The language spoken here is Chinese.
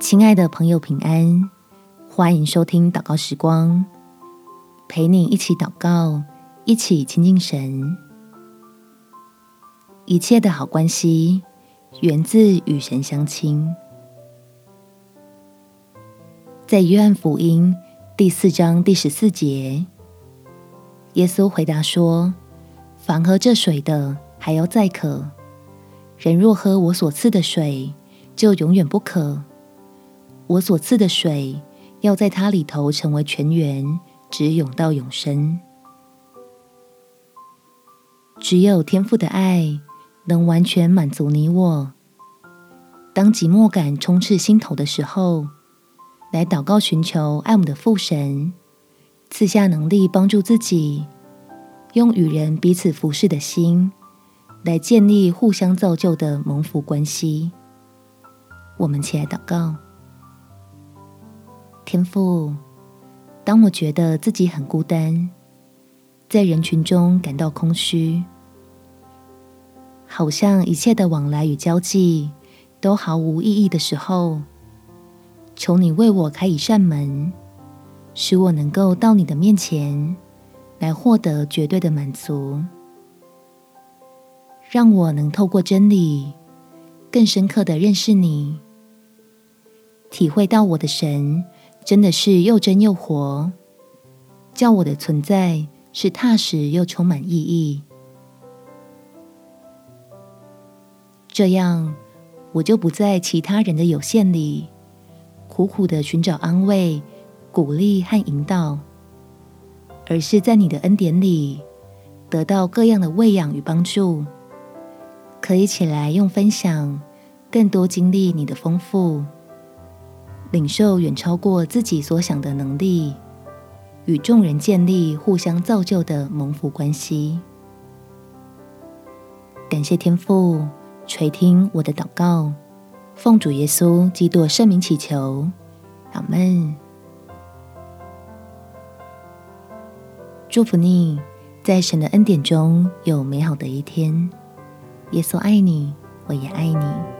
亲爱的朋友，平安！欢迎收听祷告时光，陪你一起祷告，一起亲近神。一切的好关系源自与神相亲。在约翰福音第四章第十四节，耶稣回答说：“凡喝这水的，还要再渴；人若喝我所赐的水，就永远不渴。”我所赐的水，要在他里头成为泉源，直涌到永生。只有天父的爱能完全满足你我。当寂寞感充斥心头的时候，来祷告寻求爱我们的父神，赐下能力帮助自己，用与人彼此服侍的心，来建立互相造就的蒙福关系。我们起来祷告。天父，当我觉得自己很孤单，在人群中感到空虚，好像一切的往来与交际都毫无意义的时候，求你为我开一扇门，使我能够到你的面前来获得绝对的满足，让我能透过真理更深刻的认识你，体会到我的神。真的是又真又活，叫我的存在是踏实又充满意义。这样，我就不在其他人的有限里苦苦的寻找安慰、鼓励和引导，而是在你的恩典里得到各样的喂养与帮助，可以起来用分享更多经历你的丰富。领受远超过自己所想的能力，与众人建立互相造就的蒙福关系。感谢天父垂听我的祷告，奉主耶稣基督圣名祈求，阿门。祝福你，在神的恩典中有美好的一天。耶稣爱你，我也爱你。